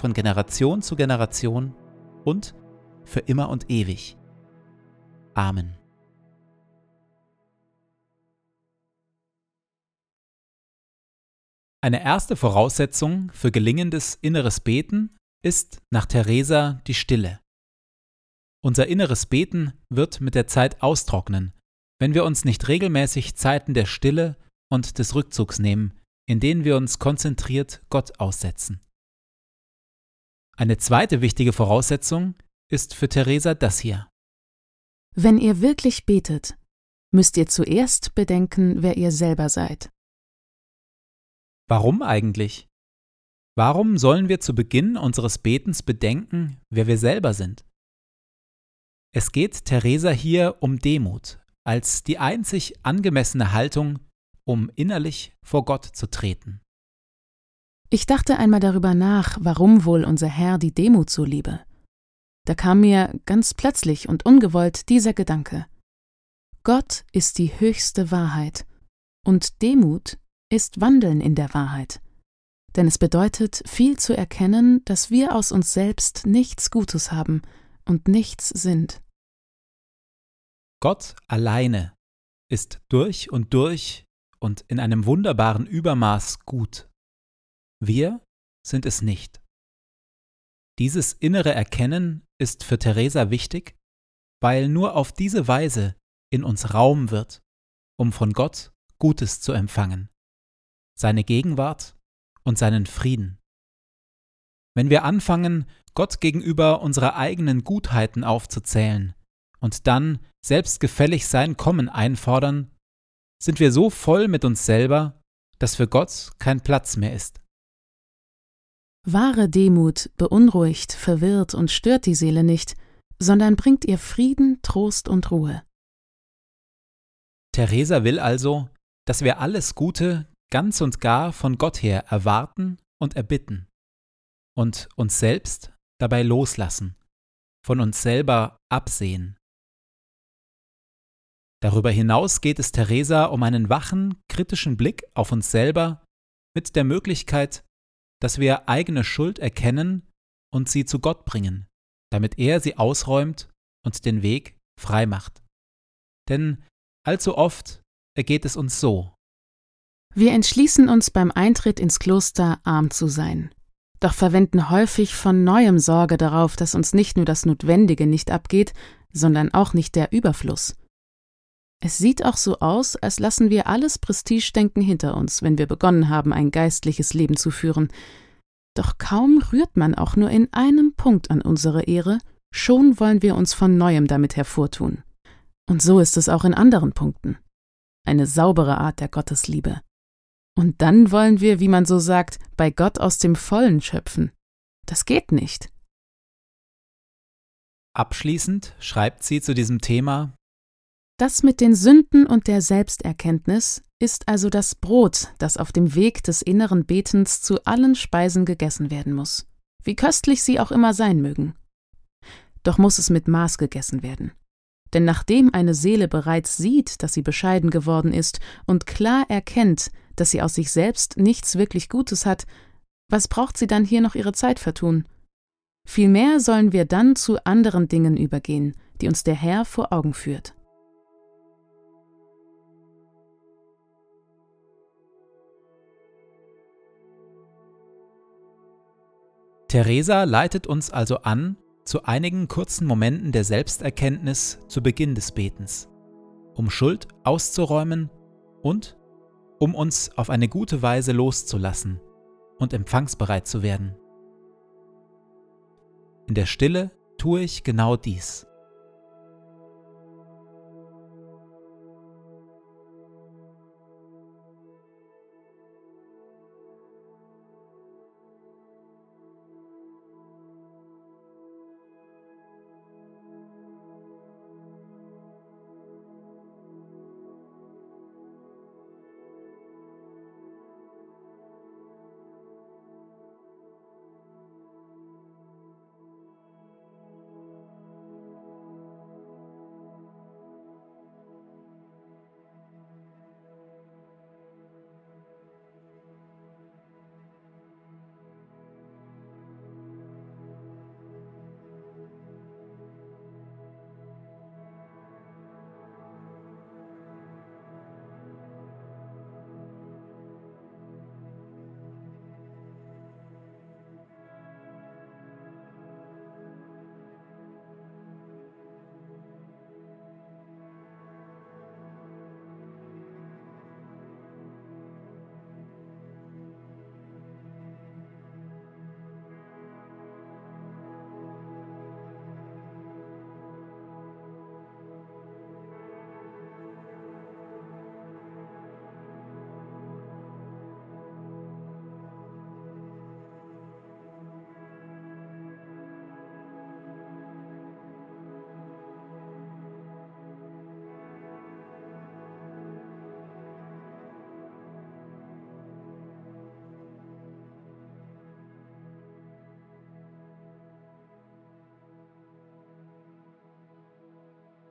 von Generation zu Generation und für immer und ewig. Amen. Eine erste Voraussetzung für gelingendes inneres Beten ist nach Theresa die Stille. Unser inneres Beten wird mit der Zeit austrocknen, wenn wir uns nicht regelmäßig Zeiten der Stille und des Rückzugs nehmen, in denen wir uns konzentriert Gott aussetzen. Eine zweite wichtige Voraussetzung ist für Theresa das hier. Wenn ihr wirklich betet, müsst ihr zuerst bedenken, wer ihr selber seid. Warum eigentlich? Warum sollen wir zu Beginn unseres Betens bedenken, wer wir selber sind? Es geht Theresa hier um Demut als die einzig angemessene Haltung, um innerlich vor Gott zu treten. Ich dachte einmal darüber nach, warum wohl unser Herr die Demut so liebe. Da kam mir ganz plötzlich und ungewollt dieser Gedanke. Gott ist die höchste Wahrheit und Demut ist Wandeln in der Wahrheit. Denn es bedeutet, viel zu erkennen, dass wir aus uns selbst nichts Gutes haben und nichts sind. Gott alleine ist durch und durch und in einem wunderbaren Übermaß gut. Wir sind es nicht. Dieses innere Erkennen ist für Theresa wichtig, weil nur auf diese Weise in uns Raum wird, um von Gott Gutes zu empfangen, seine Gegenwart und seinen Frieden. Wenn wir anfangen, Gott gegenüber unsere eigenen Gutheiten aufzuzählen und dann selbstgefällig sein Kommen einfordern, sind wir so voll mit uns selber, dass für Gott kein Platz mehr ist. Wahre Demut beunruhigt, verwirrt und stört die Seele nicht, sondern bringt ihr Frieden, Trost und Ruhe. Theresa will also, dass wir alles Gute ganz und gar von Gott her erwarten und erbitten und uns selbst dabei loslassen, von uns selber absehen. Darüber hinaus geht es Theresa um einen wachen, kritischen Blick auf uns selber mit der Möglichkeit, dass wir eigene Schuld erkennen und sie zu Gott bringen, damit er sie ausräumt und den Weg frei macht. Denn allzu oft ergeht es uns so. Wir entschließen uns beim Eintritt ins Kloster arm zu sein, doch verwenden häufig von neuem Sorge darauf, dass uns nicht nur das Notwendige nicht abgeht, sondern auch nicht der Überfluss. Es sieht auch so aus, als lassen wir alles Prestigedenken hinter uns, wenn wir begonnen haben, ein geistliches Leben zu führen. Doch kaum rührt man auch nur in einem Punkt an unsere Ehre, schon wollen wir uns von neuem damit hervortun. Und so ist es auch in anderen Punkten. Eine saubere Art der Gottesliebe. Und dann wollen wir, wie man so sagt, bei Gott aus dem Vollen schöpfen. Das geht nicht. Abschließend schreibt sie zu diesem Thema das mit den Sünden und der Selbsterkenntnis ist also das Brot, das auf dem Weg des inneren Betens zu allen Speisen gegessen werden muss, wie köstlich sie auch immer sein mögen. Doch muss es mit Maß gegessen werden. Denn nachdem eine Seele bereits sieht, dass sie bescheiden geworden ist und klar erkennt, dass sie aus sich selbst nichts wirklich Gutes hat, was braucht sie dann hier noch ihre Zeit vertun? Vielmehr sollen wir dann zu anderen Dingen übergehen, die uns der Herr vor Augen führt. Theresa leitet uns also an zu einigen kurzen Momenten der Selbsterkenntnis zu Beginn des Betens, um Schuld auszuräumen und um uns auf eine gute Weise loszulassen und empfangsbereit zu werden. In der Stille tue ich genau dies.